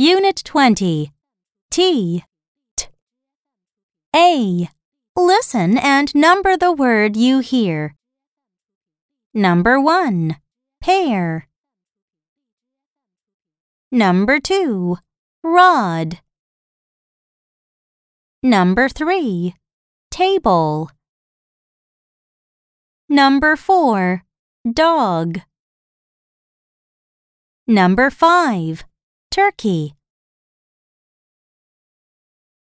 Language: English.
Unit 20 T. T. A. Listen and number the word you hear. Number 1. Pear. Number 2. Rod. Number 3. Table. Number 4. Dog. Number 5. Turkey.